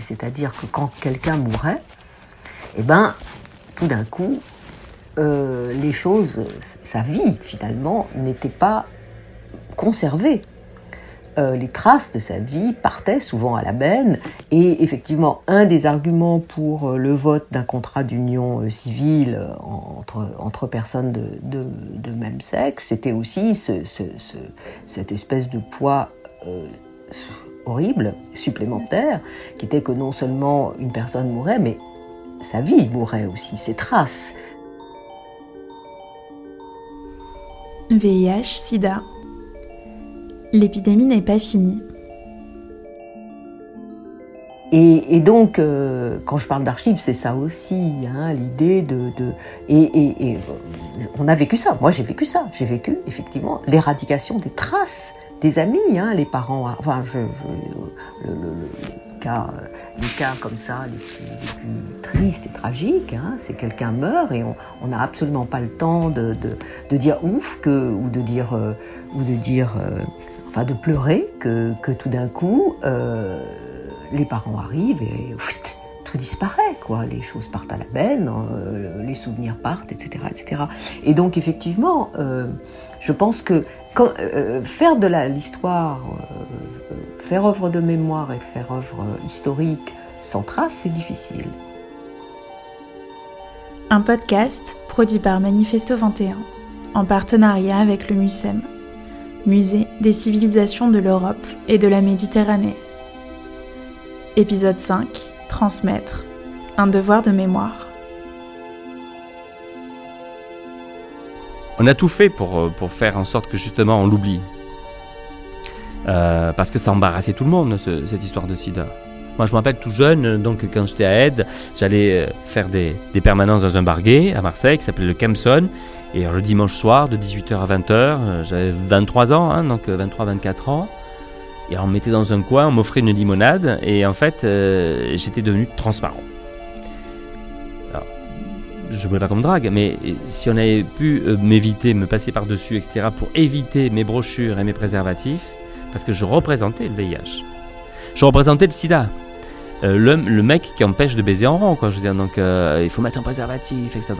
C'est-à-dire que quand quelqu'un mourait, eh ben, tout d'un coup, euh, les choses, sa vie finalement, n'était pas conservée. Euh, les traces de sa vie partaient souvent à la benne. Et effectivement, un des arguments pour euh, le vote d'un contrat d'union civile entre, personnes de, même sexe, c'était aussi ce, ce, ce, cette espèce de poids horrible, supplémentaire, qui était que non seulement une personne mourait, mais sa vie mourait aussi, ses traces. VIH, SIDA, l'épidémie n'est pas finie. Et, et donc, euh, quand je parle d'archives, c'est ça aussi, hein, l'idée de... de et, et, et, euh, on a vécu ça, moi j'ai vécu ça, j'ai vécu effectivement l'éradication des traces des amis, hein, les parents, enfin, je, le, cas, les cas comme ça, les plus, les tristes et tragiques, hein, c'est quelqu'un meurt et on n'a absolument pas le temps de, de, dire ouf que, ou de dire, euh, ou de dire, euh, enfin, de pleurer que, que tout d'un coup, euh, les parents arrivent et tout disparaît, quoi. Les choses partent à la benne, les souvenirs partent, etc., etc. Et donc, effectivement, je pense que quand, euh, faire de l'histoire, euh, faire œuvre de mémoire et faire œuvre historique sans trace, c'est difficile. Un podcast produit par Manifesto 21, en partenariat avec le MUSEM, Musée des civilisations de l'Europe et de la Méditerranée. Épisode 5 Transmettre. Un devoir de mémoire. On a tout fait pour, pour faire en sorte que justement on l'oublie. Euh, parce que ça embarrassait tout le monde, ce, cette histoire de sida. Moi, je me rappelle tout jeune, donc quand j'étais à Aide, j'allais euh, faire des, permanences dans un bar gay à Marseille qui s'appelait le Kempson. Et le dimanche soir, de 18h à 20h, euh, j'avais 23 ans, hein, donc 23-24 ans. Et on me mettait dans un coin, on m'offrait une limonade, et en fait, euh, j'étais devenu transparent. Je ne voulais pas comme drague, mais si on avait pu euh, m'éviter, me passer par-dessus, etc., pour éviter mes brochures et mes préservatifs, parce que je représentais le VIH. Je représentais le sida. Euh, le, mec qui empêche de baiser en rond, quoi. Je veux dire, donc euh, il faut mettre un préservatif, etc.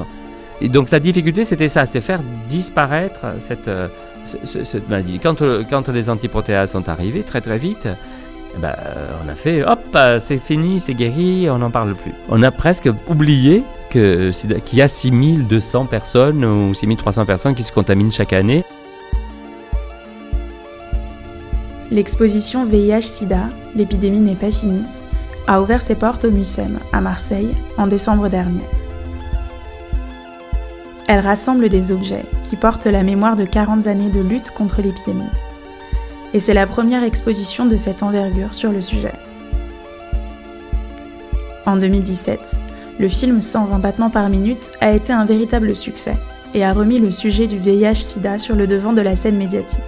Et donc la difficulté, c'était ça, c'était faire disparaître cette, maladie. Quand, quand les antiprotéas sont arrivés, très très vite, ben, on a fait, hop, c'est fini, c'est guéri, on n'en parle plus. On a presque oublié qu'il y a 6200 personnes ou 6300 personnes qui se contaminent chaque année. L'exposition VIH-Sida, l'épidémie n'est pas finie, a ouvert ses portes au MUSEM, à Marseille, en décembre dernier. Elle rassemble des objets qui portent la mémoire de 40 années de lutte contre l'épidémie. Et c'est la première exposition de cette envergure sur le sujet. En 2017, le film 120 battements par minute a été un véritable succès et a remis le sujet du VIH-Sida sur le devant de la scène médiatique.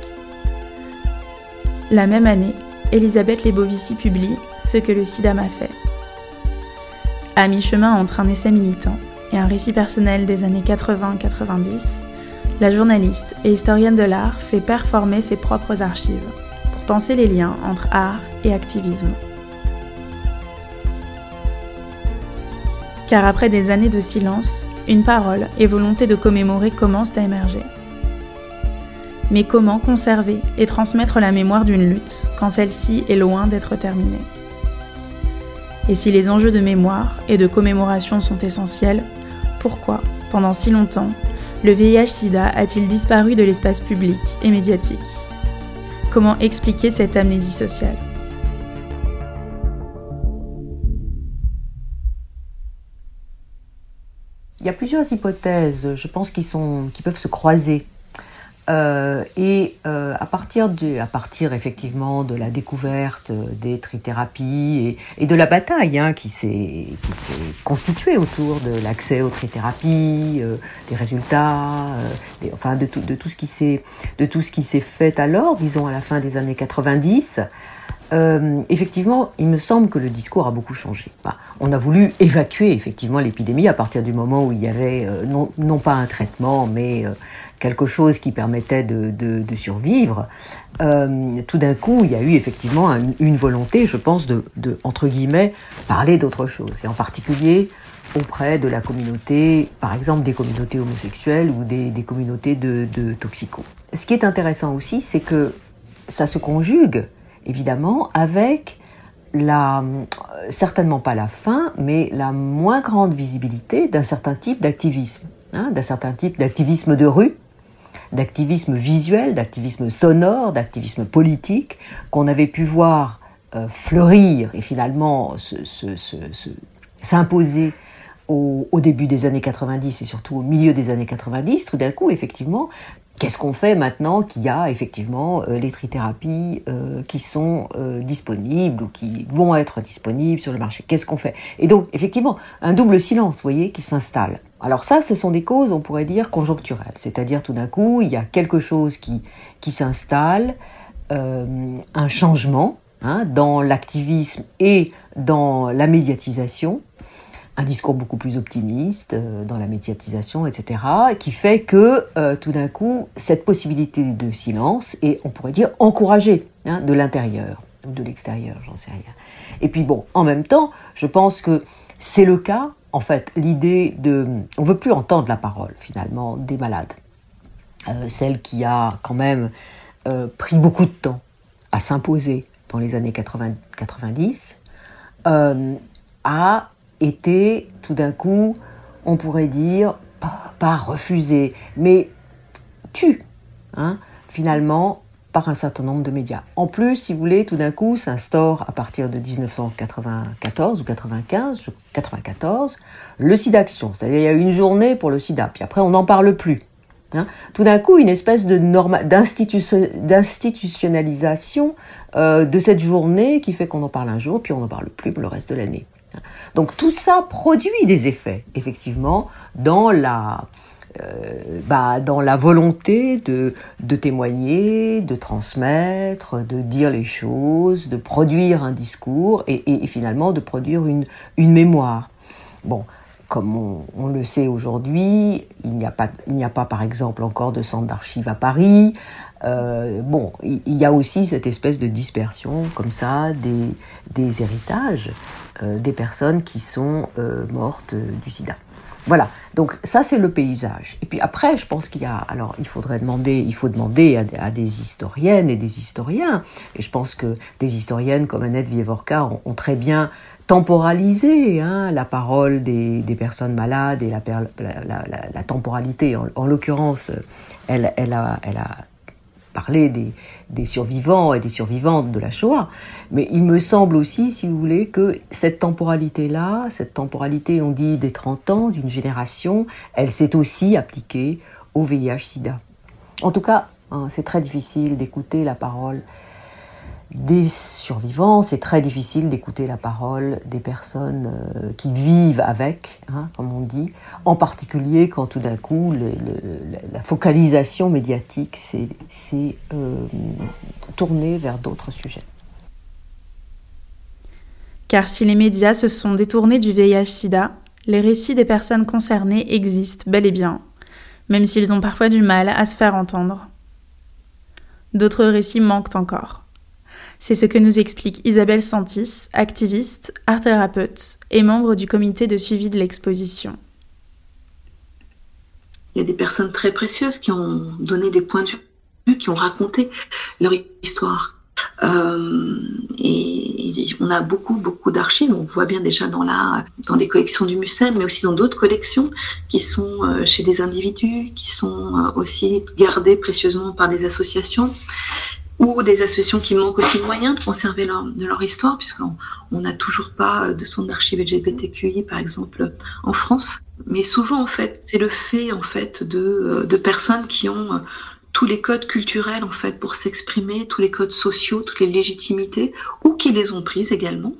La même année, Elisabeth Lebovici publie Ce que le sida m'a fait. À mi-chemin entre un essai militant et un récit personnel des années 80-90, la journaliste et historienne de l'art fait performer ses propres archives pour penser les liens entre art et activisme. Car après des années de silence, une parole et volonté de commémorer commencent à émerger. Mais comment conserver et transmettre la mémoire d'une lutte quand celle-ci est loin d'être terminée? Et si les enjeux de mémoire et de commémoration sont essentiels, pourquoi, pendant si longtemps, le VIH-Sida a-t-il disparu de l'espace public et médiatique? Comment expliquer cette amnésie sociale? Il y a plusieurs hypothèses, je pense, qui, sont, qui peuvent se croiser. Euh, et euh, à partir de, à partir effectivement de la découverte des trithérapies et, et de la bataille hein, qui s'est constituée autour de l'accès aux trithérapies, euh, des résultats, enfin de tout de tout ce qui s'est fait alors, disons à la fin des années 90. Euh, effectivement, il me semble que le discours a beaucoup changé. Bah, on a voulu évacuer effectivement l'épidémie à partir du moment où il y avait euh, non, pas un traitement, mais euh, quelque chose qui permettait de, survivre. Tout d'un coup, il y a eu effectivement une, volonté, je pense, de, entre guillemets parler d'autre chose, et en particulier auprès de la communauté, par exemple des communautés homosexuelles ou des, des communautés de, de toxicos. Ce qui est intéressant aussi, c'est que ça se conjugue évidemment, avec la, certainement pas la fin, mais la moins grande visibilité d'un certain type d'activisme, hein, d'un certain type d'activisme de rue, d'activisme visuel, d'activisme sonore, d'activisme politique, qu'on avait pu voir euh, fleurir et finalement s'imposer au, au, début des années 90 et surtout au milieu des années 90, tout d'un coup, effectivement, Qu'est-ce qu'on fait maintenant qu'il y a effectivement euh, les trithérapies euh, qui sont euh, disponibles ou qui vont être disponibles sur le marché? Qu'est-ce qu'on fait? Et donc, effectivement, un double silence, vous voyez, qui s'installe. Alors ça, ce sont des causes, on pourrait dire, conjoncturelles. C'est-à-dire, tout d'un coup, il y a quelque chose qui, qui s'installe, un changement hein, dans l'activisme et dans la médiatisation, un discours beaucoup plus optimiste euh, dans la médiatisation, etc., qui fait que euh, tout d'un coup, cette possibilité de silence est, on pourrait dire, encouragée hein, de l'intérieur ou de l'extérieur, j'en sais rien. Et puis bon, en même temps, je pense que c'est le cas, en fait, l'idée de... On veut plus entendre la parole, finalement, des malades. Euh, celle qui a quand même pris beaucoup de temps à s'imposer dans les années 80, 90, euh, a était tout d'un coup, on pourrait dire, pas, refusé, mais tu, hein, finalement, par un certain nombre de médias. En plus, si vous voulez, tout d'un coup, s'instaure à partir de 1994 ou 95, 94, le SIDAction. C'est-à-dire, il y a une journée pour le sida, puis après, on n'en parle plus. Hein. Tout d'un coup, une espèce de d'institutionnalisation euh, de cette journée qui fait qu'on en parle un jour, puis on n'en parle plus pour le reste de l'année. Donc tout ça produit des effets, effectivement, dans la, euh, bah, dans la volonté de, témoigner, de transmettre, de dire les choses, de produire un discours et, finalement de produire une, une mémoire. Bon, comme on, le sait aujourd'hui, il n'y a pas, a pas par exemple encore de centre d'archives à Paris. Euh, bon, il, y a aussi cette espèce de dispersion comme ça des, des héritages des personnes qui sont euh, mortes euh, du sida. Voilà, donc ça c'est le paysage. Et puis après, je pense qu'il y a, alors il faudrait demander, il faut demander à, des historiennes et des historiens, et je pense que des historiennes comme Annette Vievorka ont, très bien temporalisé hein, la parole des, personnes malades et la, temporalité. En, en l'occurrence, elle, a, parler des, des, survivants et des survivantes de la Shoah. Mais il me semble aussi, si vous voulez, que cette temporalité-là, cette temporalité, on dit, des 30 ans, d'une génération, elle s'est aussi appliquée au VIH-Sida. En tout cas, hein, c'est très difficile d'écouter la parole des survivants, c'est très difficile d'écouter la parole des personnes euh, qui vivent avec, hein, comme on dit, en particulier quand tout d'un coup la focalisation médiatique s'est euh, tournée vers d'autres sujets. Car si les médias se sont détournés du VIH-Sida, les récits des personnes concernées existent bel et bien, même s'ils ont parfois du mal à se faire entendre. D'autres récits manquent encore. C'est ce que nous explique Isabelle Santis, activiste, art thérapeute et membre du comité de suivi de l'exposition. Il y a des personnes très précieuses qui ont donné des points de vue, qui ont raconté leur histoire. Euh, et on a beaucoup, beaucoup d'archives. On voit bien déjà dans, la, dans les collections du MUSEM, mais aussi dans d'autres collections qui sont euh, chez des individus, qui sont euh, aussi gardées précieusement par des associations ou des associations qui manquent aussi de moyens de conserver leur, de leur histoire, puisqu'on n'a toujours pas de centre d'archives LGBTQI, par exemple, en France. Mais souvent, en fait, c'est le fait, en fait, de, de personnes qui ont tous les codes culturels en fait pour s'exprimer, tous les codes sociaux, toutes les légitimités, ou qui les ont prises également,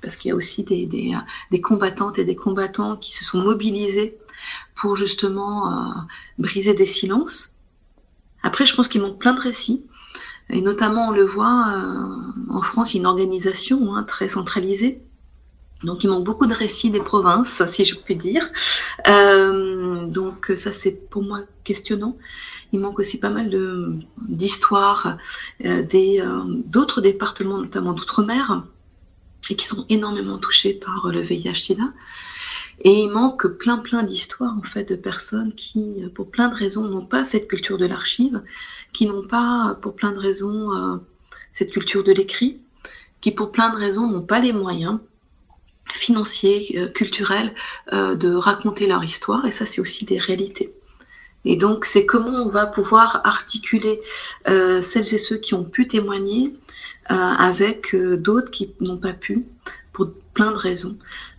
parce qu'il y a aussi des, des, des, combattantes et des combattants qui se sont mobilisés pour justement euh, briser des silences. Après, je pense qu'il manque plein de récits. Et notamment, on le voit, euh, en France, il y a une organisation hein, très centralisée. Donc, il manque beaucoup de récits des provinces, si je puis dire. Euh, donc, ça, c'est pour moi questionnant. Il manque aussi pas mal d'histoires euh, des d'autres départements, notamment d'outre-mer, et qui sont énormément touchés par le VIH/SIDA. Et il manque plein plein d'histoires en fait de personnes qui, pour plein de raisons, n'ont pas cette culture de l'archive, qui n'ont pas, pour plein de raisons, euh, cette culture de l'écrit, qui pour plein de raisons n'ont pas les moyens financiers, culturels, de raconter leur histoire. Et ça, c'est aussi des réalités. Et donc, c'est comment on va pouvoir articuler euh, celles et ceux qui ont pu témoigner euh, avec euh, d'autres qui n'ont pas pu, plein de raisons.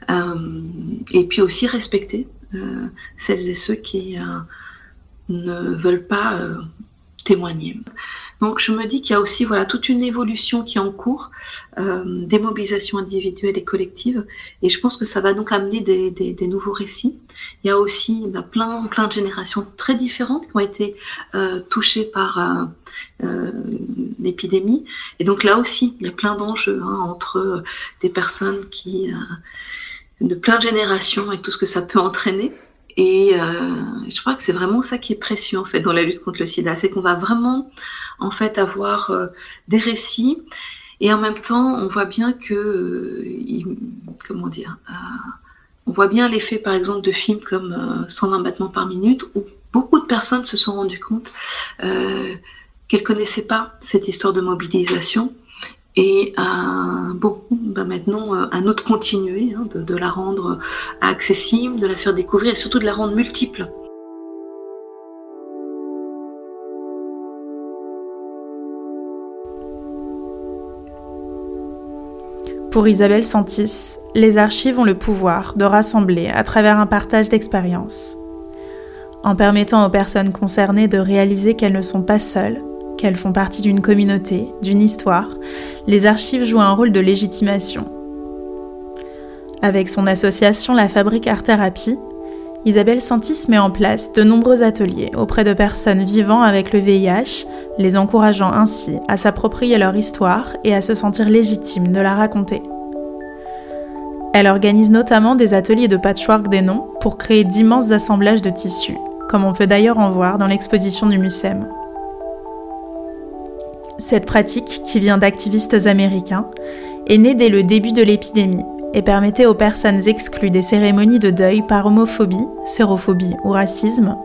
Euh, et puis aussi respecter euh, celles et ceux qui ne veulent pas témoigner. Donc je me dis qu'il y a aussi voilà toute une évolution qui est en cours, euh, des mobilisations individuelles et collectives, et je pense que ça va donc amener des, des, nouveaux récits. Il y a aussi bah, plein plein de générations très différentes qui ont été euh, touchées par euh, euh l'épidémie, et donc là aussi il y a plein d'enjeux hein, entre des personnes qui euh, de plein de générations et tout ce que ça peut entraîner. Et euh, je crois que c'est vraiment ça qui est précieux en fait dans la lutte contre le sida, c'est qu'on va vraiment en fait avoir euh, des récits. Et en même temps on voit bien que euh, comment dire euh, on voit bien l'effet par exemple de films comme 120 battements par minute où beaucoup de personnes se sont rendues compte qu'elles connaissaient pas cette histoire de mobilisation et euh, bon, bah maintenant, euh, un autre continuer, hein, de, de, la rendre accessible, de la faire découvrir et surtout de la rendre multiple. Pour Isabelle Santis, les archives ont le pouvoir de rassembler à travers un partage d'expériences. En permettant aux personnes concernées de réaliser qu'elles ne sont pas seules, qu'elles font partie d'une communauté, d'une histoire, les archives jouent un rôle de légitimation. Avec son association La Fabrique Art Thérapie, Isabelle Santis met en place de nombreux ateliers auprès de personnes vivant avec le VIH, les encourageant ainsi à s'approprier leur histoire et à se sentir légitimes de la raconter. Elle organise notamment des ateliers de patchwork des noms pour créer d'immenses assemblages de tissus, comme on peut d'ailleurs en voir dans l'exposition du MUSEM. Cette pratique, qui vient d'activistes américains, est née dès le début de l'épidémie et permettait aux personnes exclues des cérémonies de deuil par homophobie, sérophobie ou racisme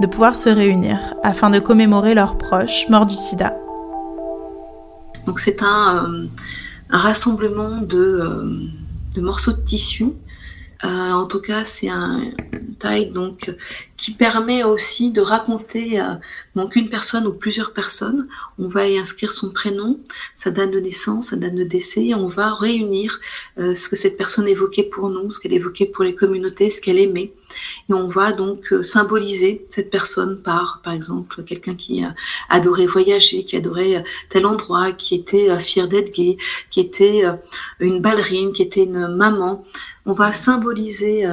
de pouvoir se réunir afin de commémorer leurs proches morts du sida. Donc c'est un, euh, rassemblement de, euh, de, morceaux de tissu. Euh, en tout cas, c'est un donc qui permet aussi de raconter euh, donc une personne ou plusieurs personnes. On va y inscrire son prénom, sa date de naissance, sa date de décès, et on va réunir euh, ce que cette personne évoquait pour nous, ce qu'elle évoquait pour les communautés, ce qu'elle aimait. Et on va donc euh, symboliser cette personne par, par exemple, quelqu'un qui adorait voyager, qui adorait tel endroit, qui était fier d'être gay, qui était une ballerine, qui était une maman. On va symboliser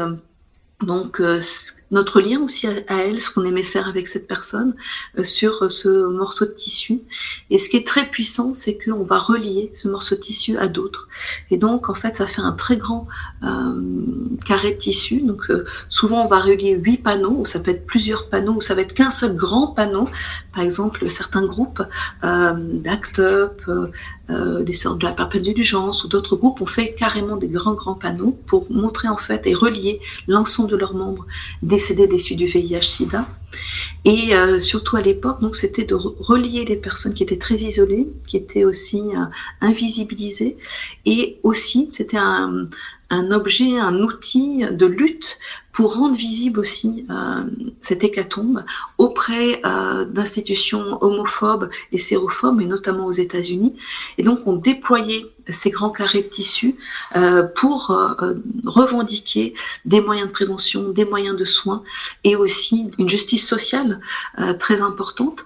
donc euh, notre lien aussi à, elle, ce qu'on aimait faire avec cette personne euh, sur euh, ce morceau de tissu. Et ce qui est très puissant, c'est qu'on va relier ce morceau de tissu à d'autres. Et donc, en fait, ça fait un très grand carré de tissu. Donc, souvent, on va relier huit panneaux, ou ça peut être plusieurs panneaux, ou ça va être qu'un seul grand panneau. Par exemple, certains groupes euh, d'Act Up, euh, des sortes de la perpétuelle ou d'autres groupes ont fait carrément des grands grands panneaux pour montrer en fait et relier l'ensemble de leurs membres décédés déçus du VIH/SIDA. Et euh, surtout à l'époque, donc c'était de relier les personnes qui étaient très isolées, qui étaient aussi euh, invisibilisées, et aussi c'était un, un objet, un outil de lutte pour rendre visible aussi euh, cette hécatombe auprès euh, d'institutions homophobes et sérophobes, et notamment aux États-Unis. Et donc, on déployait ces grands carrés de tissu euh, pour euh, revendiquer des moyens de prévention, des moyens de soins et aussi une justice sociale très importante.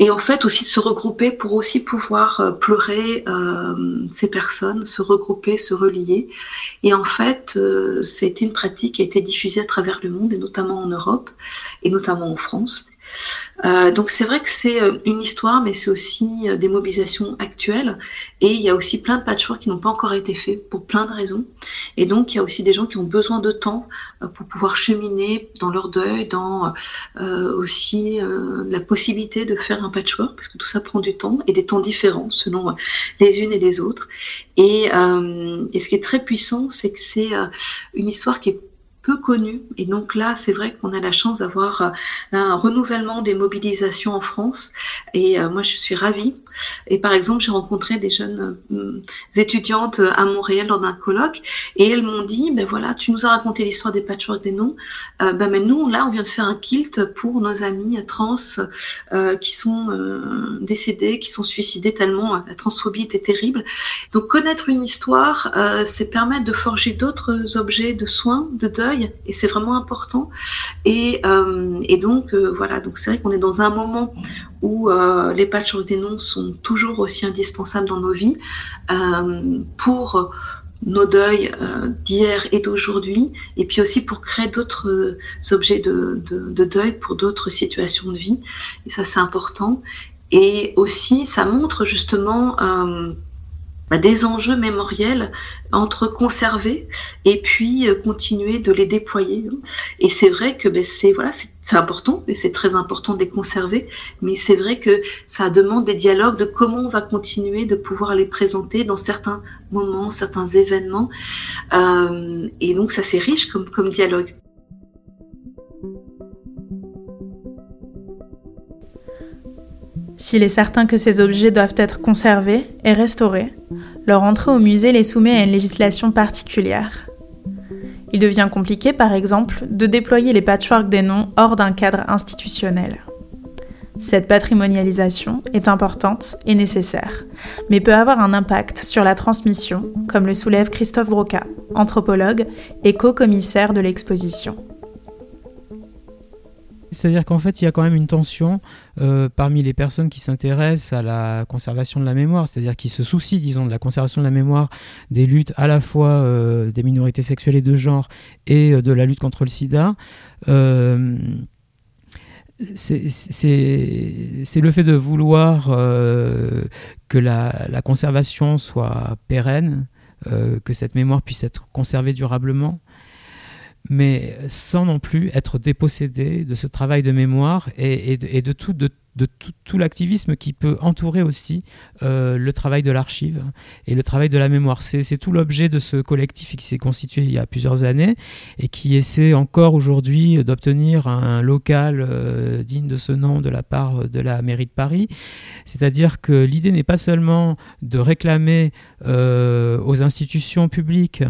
Et en fait aussi de se regrouper pour aussi pouvoir euh, pleurer euh, ces personnes, se regrouper, se relier. Et en fait, euh, c'était une pratique qui a été diffusée à travers le monde et notamment en Europe et notamment en France. Euh, donc c'est vrai que c'est euh, une histoire, mais c'est aussi euh, des mobilisations actuelles. Et il y a aussi plein de patchwork qui n'ont pas encore été faits pour plein de raisons. Et donc il y a aussi des gens qui ont besoin de temps pour pouvoir cheminer dans leur deuil, dans aussi la possibilité de faire un patchwork, parce que tout ça prend du temps et des temps différents selon les unes et les autres. Et, et ce qui est très puissant, c'est que c'est une histoire qui est peu connu. Et donc là, c'est vrai qu'on a la chance d'avoir euh, un renouvellement des mobilisations en France. Et euh, moi, je suis ravie. Et par exemple, j'ai rencontré des jeunes euh, étudiantes à Montréal lors d'un colloque, et elles m'ont dit, ben voilà, tu nous as raconté l'histoire des patchwork des noms. ben mais nous, là, on vient de faire un kilt pour nos amis trans qui sont décédés, qui sont suicidés tellement la transphobie était terrible. Donc connaître une histoire, c'est permettre de forger d'autres objets de soins, de deuil et c'est vraiment important. Et, euh, donc euh, voilà, donc c'est vrai qu'on est dans un moment où euh, les patchs des noms sont toujours aussi indispensables dans nos vies pour nos deuils d'hier et d'aujourd'hui, et puis aussi pour créer d'autres objets de, deuil pour d'autres situations de vie. Et ça, c'est important. Et aussi, ça montre justement bah, des enjeux mémoriels entre conserver et puis euh, continuer de les déployer. Et c'est vrai que ben, c'est voilà, c'est important et c'est très important de les conserver, mais c'est vrai que ça demande des dialogues de comment on va continuer de pouvoir les présenter dans certains moments, certains événements. Euh, et donc ça c'est riche comme, comme dialogue. S'il est certain que ces objets doivent être conservés et restaurés, leur entrée au musée les soumet à une législation particulière. Il devient compliqué, par exemple, de déployer les patchworks des noms hors d'un cadre institutionnel. Cette patrimonialisation est importante et nécessaire, mais peut avoir un impact sur la transmission, comme le soulève Christophe Broca, anthropologue et co-commissaire de l'exposition. C'est-à-dire qu'en fait, il y a quand même une tension euh, parmi les personnes qui s'intéressent à la conservation de la mémoire, c'est-à-dire qui se soucient, disons, de la conservation de la mémoire des luttes à la fois euh, des minorités sexuelles et de genre et euh, de la lutte contre le sida. c'est le fait de vouloir que la, la, conservation soit pérenne, que cette mémoire puisse être conservée durablement mais sans non plus être dépossédé de ce travail de mémoire et, de, tout, de, de tout, l'activisme qui peut entourer aussi euh, le travail de l'archive et le travail de la mémoire. C'est tout l'objet de ce collectif qui s'est constitué il y a plusieurs années et qui essaie encore aujourd'hui d'obtenir un local euh, digne de ce nom de la part de la mairie de Paris. C'est-à-dire que l'idée n'est pas seulement de réclamer euh, aux institutions publiques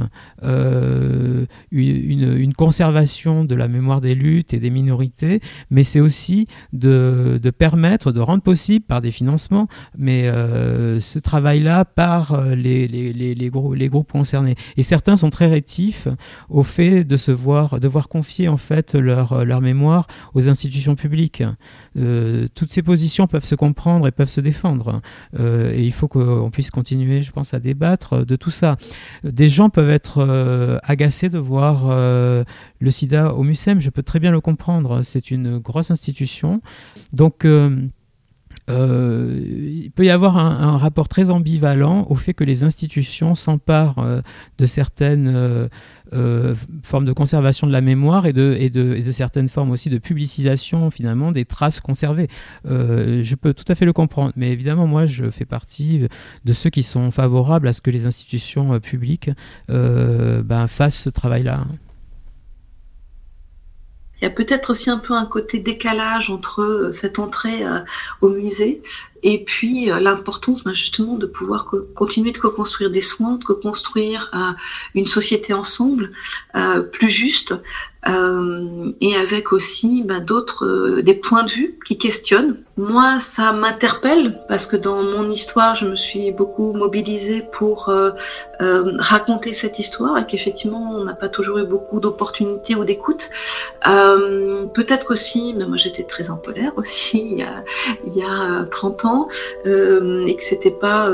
une, conservation de la mémoire des luttes et des minorités, mais c'est aussi de permettre de rendre possible par des financements, mais euh, ce travail-là par euh, les, les, les, les, groupes concernés. Et certains sont très rétifs au fait de se voir, de voir confier en fait leur, leur mémoire aux institutions publiques. Euh, toutes ces positions peuvent se comprendre et peuvent se défendre. et il faut qu'on puisse continuer, je pense, à débattre de tout ça. Des gens peuvent être agacés de voir le sida au MUSEM, je peux très bien le comprendre. C'est une grosse institution. Donc, euh, euh, il peut y avoir un, rapport très ambivalent au fait que les institutions s'emparent euh, de certaines formes de conservation de la mémoire et de, certaines formes aussi de publicisation finalement des traces conservées. je peux tout à fait le comprendre, mais évidemment moi je fais partie de ceux qui sont favorables à ce que les institutions publiques ben, fassent ce travail-là. Il y a peut-être aussi un peu un côté décalage entre euh, cette entrée euh, au musée et puis l'importance ben, justement de pouvoir continuer de co-construire des soins, de co-construire une société ensemble plus juste, euh, et avec aussi ben, d'autres euh, des points de vue qui questionnent. Moi, ça m'interpelle parce que dans mon histoire, je me suis beaucoup mobilisée pour euh, euh raconter cette histoire et qu'effectivement, on n'a pas toujours eu beaucoup d'opportunités ou d'écoute. Peut-être qu'aussi, mais moi j'étais très en colère aussi il y a, il y a 30 ans et que c'était pas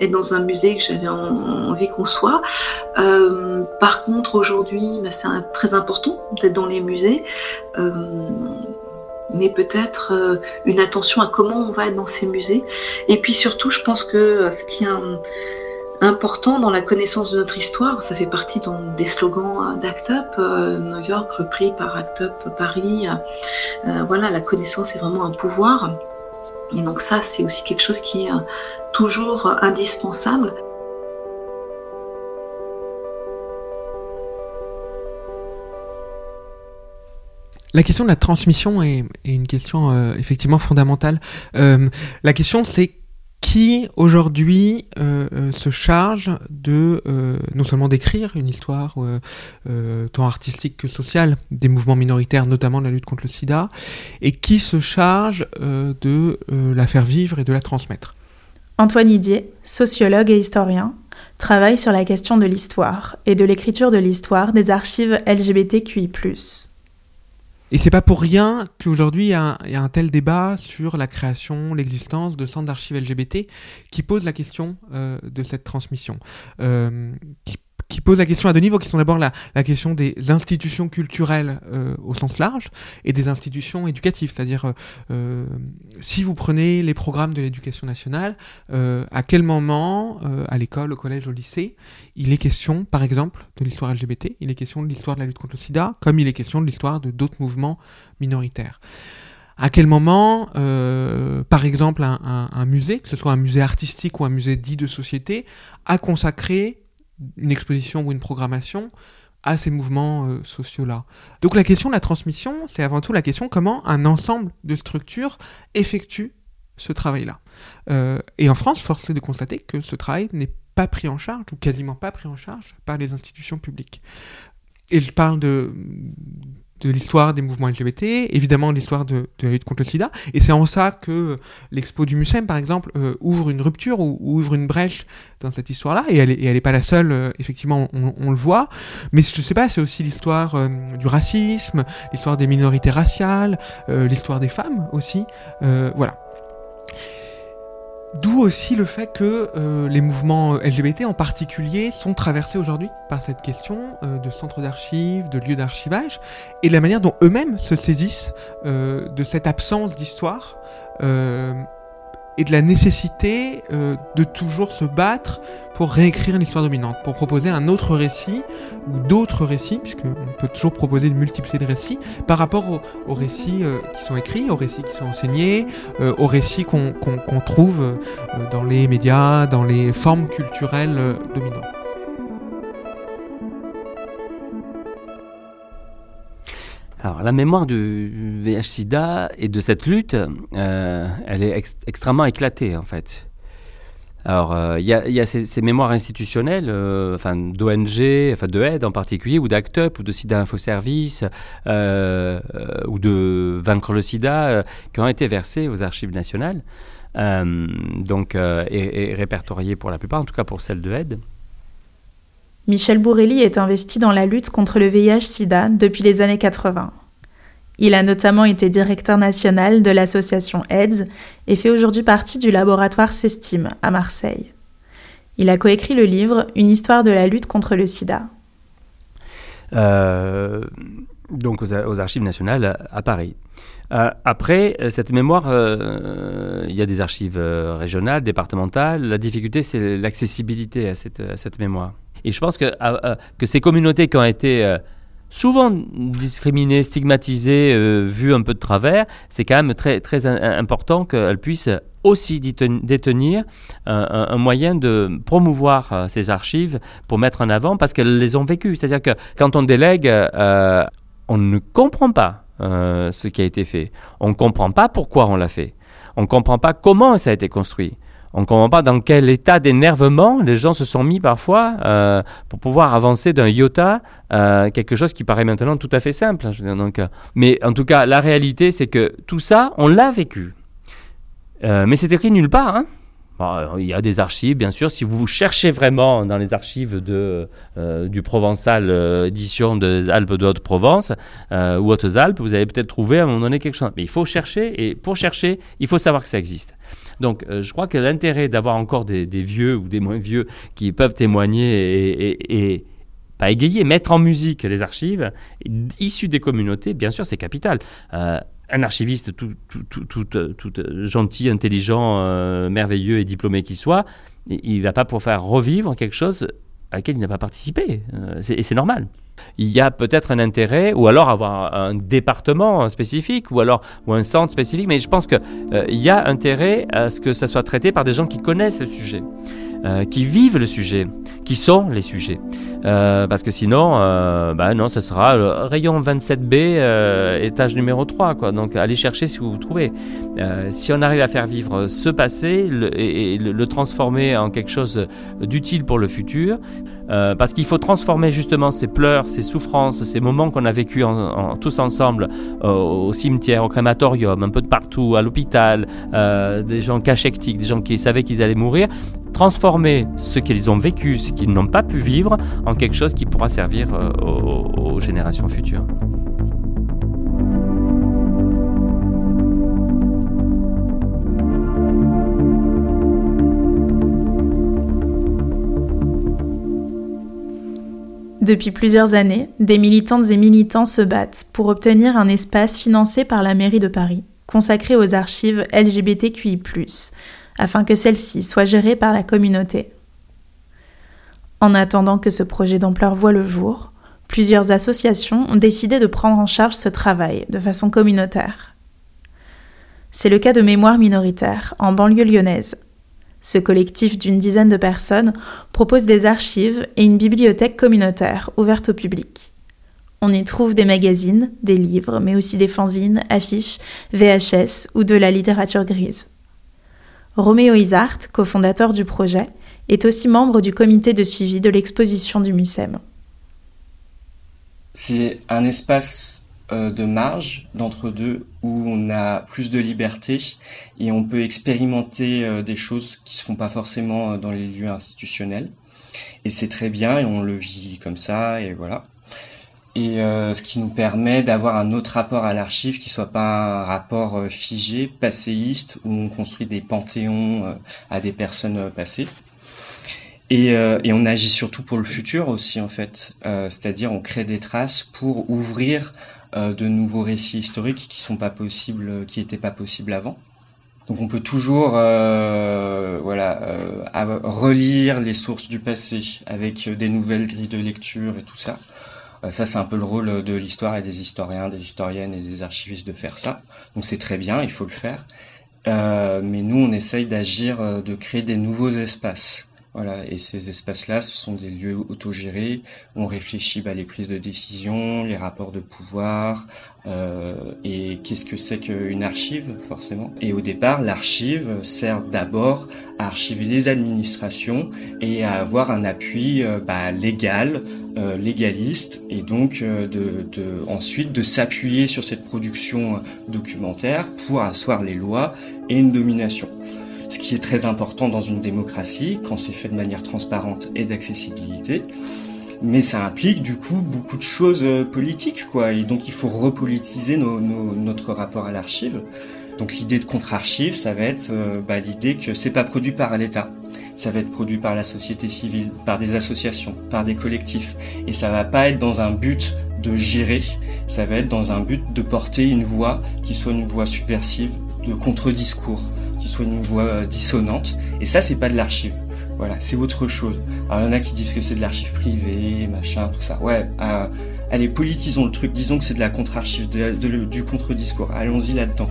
être dans un musée que j'avais envie qu'on soit. par contre, aujourd'hui, ben, c'est très important d'être dans les musées, euh, mais peut-être euh, une attention à comment on va être dans ces musées. Et puis surtout, je pense que euh, ce qui est important dans la connaissance de notre histoire, ça fait partie des slogans d'ACT UP, New York repris par ACT UP Paris. voilà, la connaissance est vraiment un pouvoir. Et donc ça, c'est aussi quelque chose qui est toujours indispensable. La question de la transmission est, une question euh, effectivement fondamentale. Euh, la question c'est qui aujourd'hui euh, se charge de non seulement d'écrire une histoire tant artistique que sociale des mouvements minoritaires, notamment de la lutte contre le sida, et qui se charge de la faire vivre et de la transmettre. Antoine Idier, sociologue et historien, travaille sur la question de l'histoire et de l'écriture de l'histoire des archives LGBTQI. Et c'est pas pour rien qu'aujourd'hui il y, a un tel débat sur la création, l'existence de centres d'archives LGBT qui pose la question euh, de cette transmission, euh, qui pose la question à deux niveaux, qui sont d'abord la, la, question des institutions culturelles euh, au sens large et des institutions éducatives. C'est-à-dire, euh, euh si vous prenez les programmes de l'éducation nationale, euh, à quel moment, euh, à l'école, au collège, au lycée, il est question, par exemple, de l'histoire LGBT, il est question de l'histoire de la lutte contre le sida, comme il est question de l'histoire de d'autres mouvements minoritaires à quel moment, euh, par exemple, un, un, un, musée, que ce soit un musée artistique ou un musée dit de société, a consacré une exposition ou une programmation à ces mouvements euh, sociaux-là. Donc la question de la transmission, c'est avant tout la question comment un ensemble de structures effectue ce travail-là. Euh, et en France, force est de constater que ce travail n'est pas pris en charge, ou quasiment pas pris en charge, par les institutions publiques. Et je parle de, de l'histoire des mouvements LGBT, évidemment l'histoire de, la lutte contre le sida, et c'est en ça que l'expo du MUSEM, par exemple, euh, ouvre une rupture ou, ouvre une brèche dans cette histoire-là, et elle n'est pas la seule, euh, effectivement, on, le voit, mais je sais pas, c'est aussi l'histoire euh, du racisme, l'histoire des minorités raciales, l'histoire des femmes aussi, voilà. D'où aussi le fait que euh, les mouvements LGBT en particulier sont traversés aujourd'hui par cette question euh, de centres d'archives, de lieux d'archivage, et la manière dont eux-mêmes se saisissent euh, de cette absence d'histoire et de la nécessité euh, de toujours se battre pour réécrire l'histoire dominante, pour proposer un autre récit ou d'autres récits, puisqu'on peut toujours proposer une multiplicité de récits, par rapport aux, récits euh, qui sont écrits, aux récits qui sont enseignés, euh, aux récits qu'on trouve dans les médias, dans les formes culturelles dominantes. Alors la mémoire du VIH-Sida et de cette lutte, euh, elle est extrêmement éclatée en fait. Alors il euh, y, a ces, mémoires institutionnelles, euh, enfin d'ONG, enfin de aide en particulier, ou d'ACT UP, ou de SIDA Info Service, ou de Vaincre le SIDA, qui ont été versées aux archives nationales, donc et, et répertoriées pour la plupart, en tout cas pour celles de aide. Michel Bourrelli est investi dans la lutte contre le VIH-Sida depuis les années 80. Il a notamment été directeur national de l'association AIDS et fait aujourd'hui partie du laboratoire Cestime à Marseille. Il a coécrit le livre Une histoire de la lutte contre le sida. Euh, donc aux, archives nationales à Paris. Euh, après, cette mémoire, euh, il y a des archives régionales, départementales. La difficulté, c'est l'accessibilité à cette mémoire. Et je pense que, euh, euh, que ces communautés qui ont été euh, souvent discriminées, stigmatisées, vues un peu de travers, c'est quand même très, très important qu'elles puissent aussi détenir un, moyen de promouvoir ces archives pour mettre en avant parce qu'elles les ont vécues. C'est-à-dire que quand on délègue, on ne comprend pas ce qui a été fait. On ne comprend pas pourquoi on l'a fait on ne comprend pas comment ça a été construit. On ne comprend pas dans quel état d'énervement les gens se sont mis parfois euh, pour pouvoir avancer d'un iota à quelque chose qui paraît maintenant tout à fait simple. Hein, donc, mais en tout cas, la réalité, c'est que tout ça, on l'a vécu. mais c'est écrit nulle part. Hein il y a des archives, bien sûr. Si vous cherchez vraiment dans les archives de, euh, du Provençal euh, édition des Alpes de Haute-Provence euh, ou Hautes-Alpes, vous allez peut-être trouver à un moment donné quelque chose. Mais il faut chercher, et pour chercher, il faut savoir que ça existe. Donc, je crois que l'intérêt d'avoir encore des, vieux ou des moins vieux qui peuvent témoigner et, pas égayer, mettre en musique les archives issues des communautés, bien sûr, c'est capital un archiviste tout, tout, tout, tout gentil, intelligent, euh, merveilleux et diplômé qu'il soit, il ne va pas pour faire revivre quelque chose à laquelle il n'a pas participé. Euh, et c'est normal. Il y a peut-être un intérêt, ou alors avoir un département spécifique, ou alors ou un centre spécifique, mais je pense qu'il euh, y a intérêt à ce que ça soit traité par des gens qui connaissent le sujet. Euh, qui vivent le sujet, qui sont les sujets. Euh, parce que sinon, euh, bah non, ce sera le rayon 27B, étage numéro 3. Quoi. Donc allez chercher si vous vous trouvez. si on arrive à faire vivre ce passé et, le, transformer en quelque chose d'utile pour le futur, parce qu'il faut transformer justement ces pleurs, ces souffrances, ces moments qu'on a vécu tous ensemble au cimetière, au crématorium, un peu de partout, à l'hôpital, des gens cachectiques, des gens qui savaient qu'ils allaient mourir, transformer ce qu'ils ont vécu, ce qu'ils n'ont pas pu vivre, en quelque chose qui pourra servir euh, aux, générations futures. Depuis plusieurs années, des militantes et militants se battent pour obtenir un espace financé par la mairie de Paris, consacré aux archives LGBTQI, afin que celle-ci soit gérée par la communauté. En attendant que ce projet d'ampleur voie le jour, plusieurs associations ont décidé de prendre en charge ce travail de façon communautaire. C'est le cas de Mémoire minoritaire en banlieue lyonnaise. Ce collectif d'une dizaine de personnes propose des archives et une bibliothèque communautaire ouverte au public. On y trouve des magazines, des livres, mais aussi des fanzines, affiches, VHS ou de la littérature grise. Roméo Isart, cofondateur du projet, est aussi membre du comité de suivi de l'exposition du MUSEM. C'est un espace euh, de marge d'entre-deux où on a plus de liberté et on peut expérimenter euh, des choses qui ne se font pas forcément euh, dans les lieux institutionnels. Et c'est très bien et on le vit comme ça et voilà et euh, ce qui nous permet d'avoir un autre rapport à l'archive qui soit pas un rapport euh, figé, passéiste, où on construit des panthéons euh, à des personnes passées. Et, on agit surtout pour le futur aussi en fait, c'est-à-dire on crée des traces pour ouvrir de nouveaux récits historiques qui sont pas possibles, qui étaient pas possibles avant. Donc on peut toujours voilà relire les sources du passé avec des nouvelles grilles de lecture et tout ça. Euh, ça, c'est un peu le rôle de l'histoire et des historiens, des historiennes et des archivistes de faire ça. Donc c'est très bien, il faut le faire. Euh, mais nous, on essaye d'agir, euh, de créer des nouveaux espaces. Voilà, et ces espaces-là, ce sont des lieux autogérés où on réfléchit bah, les prises de décision, les rapports de pouvoir, euh, et qu'est-ce que c'est qu'une archive, forcément. Et au départ, l'archive sert d'abord à archiver les administrations et à avoir un appui euh, bah, légal, euh, légaliste, et donc de, de, ensuite de s'appuyer sur cette production documentaire pour asseoir les lois et une domination ce qui est très important dans une démocratie quand c'est fait de manière transparente et d'accessibilité. Mais ça implique du coup beaucoup de choses euh, politiques, quoi. Et donc il faut repolitiser notre rapport à l'archive. Donc l'idée de contre-archive, ça va être euh, bah, l'idée que c'est pas produit par l'État, ça va être produit par la société civile, par des associations, par des collectifs, et ça va pas être dans un but de gérer, ça va être dans un but de porter une voix qui soit une voix subversive, de contre-discours, qui soit une voix dissonante. Et ça, c'est pas de l'archive. Voilà, c'est autre chose. Alors, il y en a qui disent que c'est de l'archive privée, machin, tout ça. Ouais, euh, allez, politisons le truc. Disons que c'est de la contre-archive, du contre-discours. Allons-y là-dedans.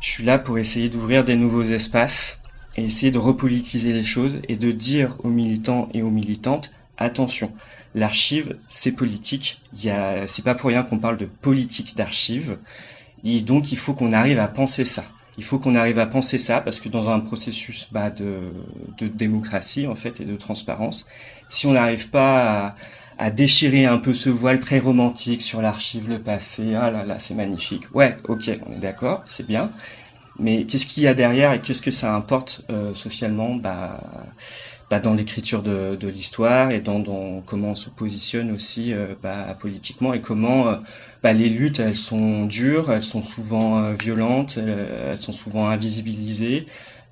Je suis là pour essayer d'ouvrir des nouveaux espaces et essayer de repolitiser les choses et de dire aux militants et aux militantes Attention, l'archive, c'est politique. Il y a, c'est pas pour rien qu'on parle de politique d'archives. Et donc, il faut qu'on arrive à penser ça. Il faut qu'on arrive à penser ça parce que dans un processus bah, de, démocratie en fait et de transparence, si on n'arrive pas à, à déchirer un peu ce voile très romantique sur l'archive, le passé, ah là là, c'est magnifique. Ouais, ok, on est d'accord, c'est bien. Mais qu'est-ce qu'il y a derrière et qu'est-ce que ça importe euh, socialement? Bah, bah, dans l'écriture de, de l'histoire et dans, dans, comment on se positionne aussi euh, bah, politiquement et comment euh, bah, les luttes elles sont dures, elles sont souvent euh, violentes, elles sont souvent invisibilisées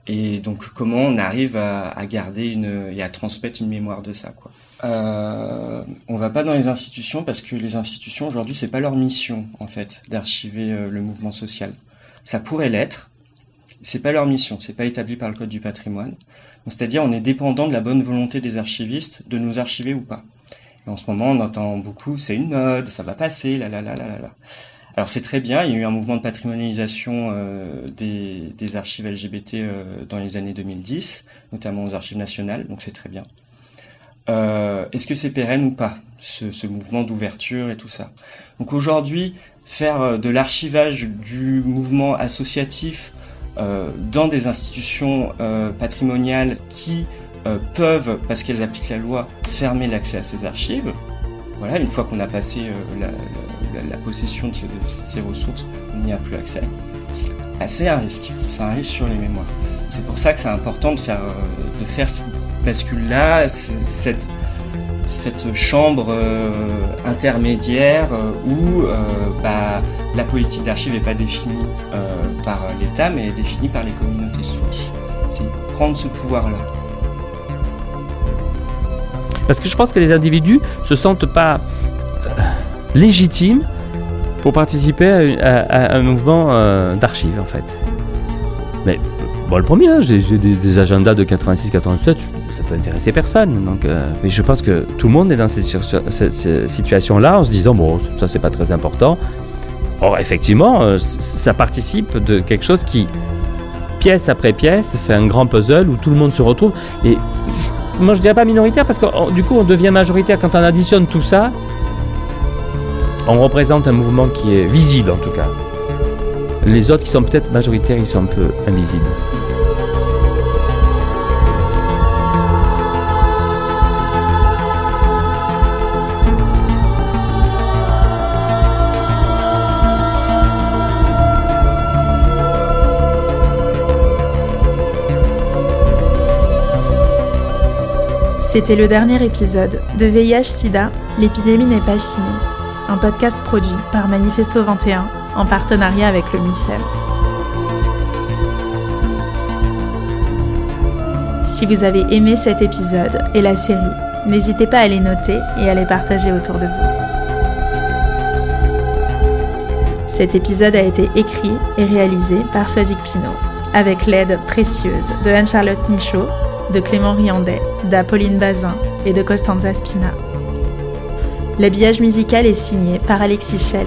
et donc comment on arrive à, à, garder une et à transmettre une mémoire de ça quoi. Euh, on va pas dans les institutions parce que les institutions aujourd'hui c'est pas leur mission en fait d'archiver le mouvement social. Ça pourrait l'être, c'est pas leur mission, c'est pas établi par le code du patrimoine. C'est-à-dire, on est dépendant de la bonne volonté des archivistes de nous archiver ou pas. En ce moment, on entend beaucoup, c'est une mode, ça va passer, là, là, là, là, là. Alors c'est très bien, il y a eu un mouvement de patrimonialisation euh, des, archives LGBT euh, dans les années 2010, notamment aux archives nationales, donc c'est très bien. Euh, Est-ce que c'est pérenne ou pas, ce, ce mouvement d'ouverture et tout ça? Donc aujourd'hui, faire de l'archivage du mouvement associatif dans des institutions euh, patrimoniales qui euh, peuvent, parce qu'elles appliquent la loi, fermer l'accès à ces archives. Voilà, une fois qu'on a passé la, possession de ces, ressources, on n'y a plus accès. C'est un risque, c'est un risque sur les mémoires. C'est pour ça que c'est important de faire, de faire cette bascule-là, cette, cette chambre euh, intermédiaire euh, où euh, bah, la politique d'archives n'est pas définie par l'État, mais définie par les communautés sources. C'est prendre ce pouvoir-là. Parce que je pense que les individus se sentent pas légitimes pour participer à, un mouvement d'archives, en fait. Mais Bon, le premier, hein, j'ai des, agendas de 86-87, ça peut intéresser personne. Donc, euh, mais je pense que tout le monde est dans cette situation-là en se disant, bon, ça c'est pas très important. Or, effectivement, euh, ça participe de quelque chose qui, pièce après pièce, fait un grand puzzle où tout le monde se retrouve. Et moi, je dirais pas minoritaire parce que du coup, on devient majoritaire quand on additionne tout ça. On représente un mouvement qui est visible en tout cas. Les autres qui sont peut-être majoritaires, ils sont un peu invisibles. C'était le dernier épisode de VIH-Sida, l'épidémie n'est pas finie, un podcast produit par Manifesto 21 en partenariat avec le MICEL. Si vous avez aimé cet épisode et la série, n'hésitez pas à les noter et à les partager autour de vous. Cet épisode a été écrit et réalisé par Soazic Pinot, avec l'aide précieuse de Anne-Charlotte Michaud, de Clément Riandet, d'Apolline Bazin et de Costanza Spina. L'habillage musical est signé par Alexis Schell.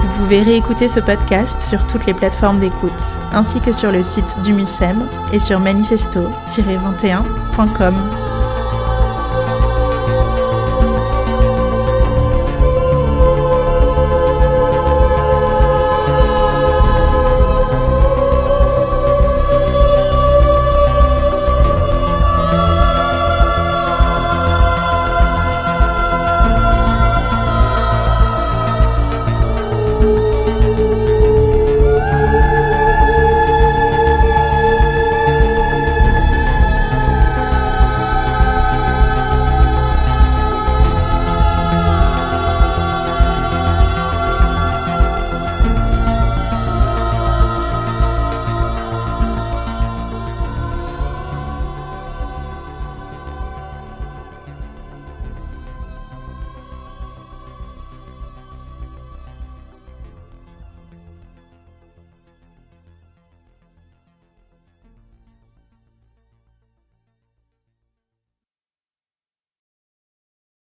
Vous pouvez réécouter ce podcast sur toutes les plateformes d'écoute, ainsi que sur le site du MUSEM et sur manifesto-21.com